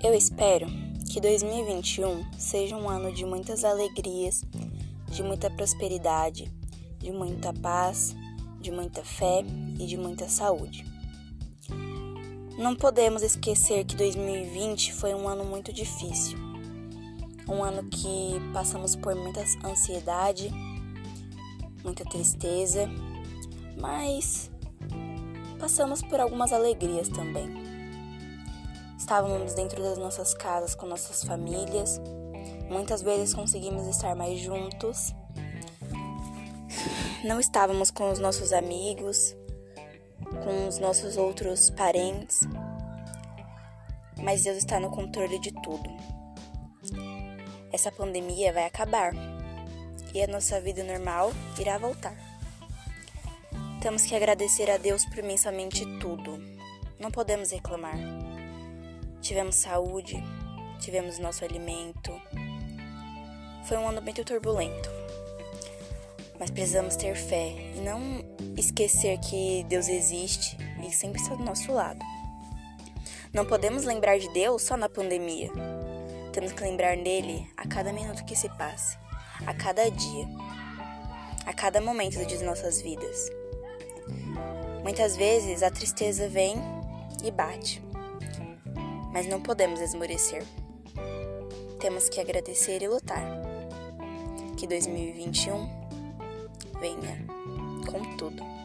Eu espero que 2021 seja um ano de muitas alegrias, de muita prosperidade, de muita paz, de muita fé e de muita saúde. Não podemos esquecer que 2020 foi um ano muito difícil. Um ano que passamos por muita ansiedade, muita tristeza, mas passamos por algumas alegrias também. Estávamos dentro das nossas casas com nossas famílias. Muitas vezes conseguimos estar mais juntos. Não estávamos com os nossos amigos, com os nossos outros parentes. Mas Deus está no controle de tudo. Essa pandemia vai acabar e a nossa vida normal irá voltar. Temos que agradecer a Deus por imensamente tudo. Não podemos reclamar. Tivemos saúde, tivemos nosso alimento. Foi um ano muito turbulento. Mas precisamos ter fé e não esquecer que Deus existe e sempre está do nosso lado. Não podemos lembrar de Deus só na pandemia. Temos que lembrar dele a cada minuto que se passe, a cada dia, a cada momento de nossas vidas. Muitas vezes a tristeza vem e bate mas não podemos esmorecer. Temos que agradecer e lutar. Que 2021 venha com tudo.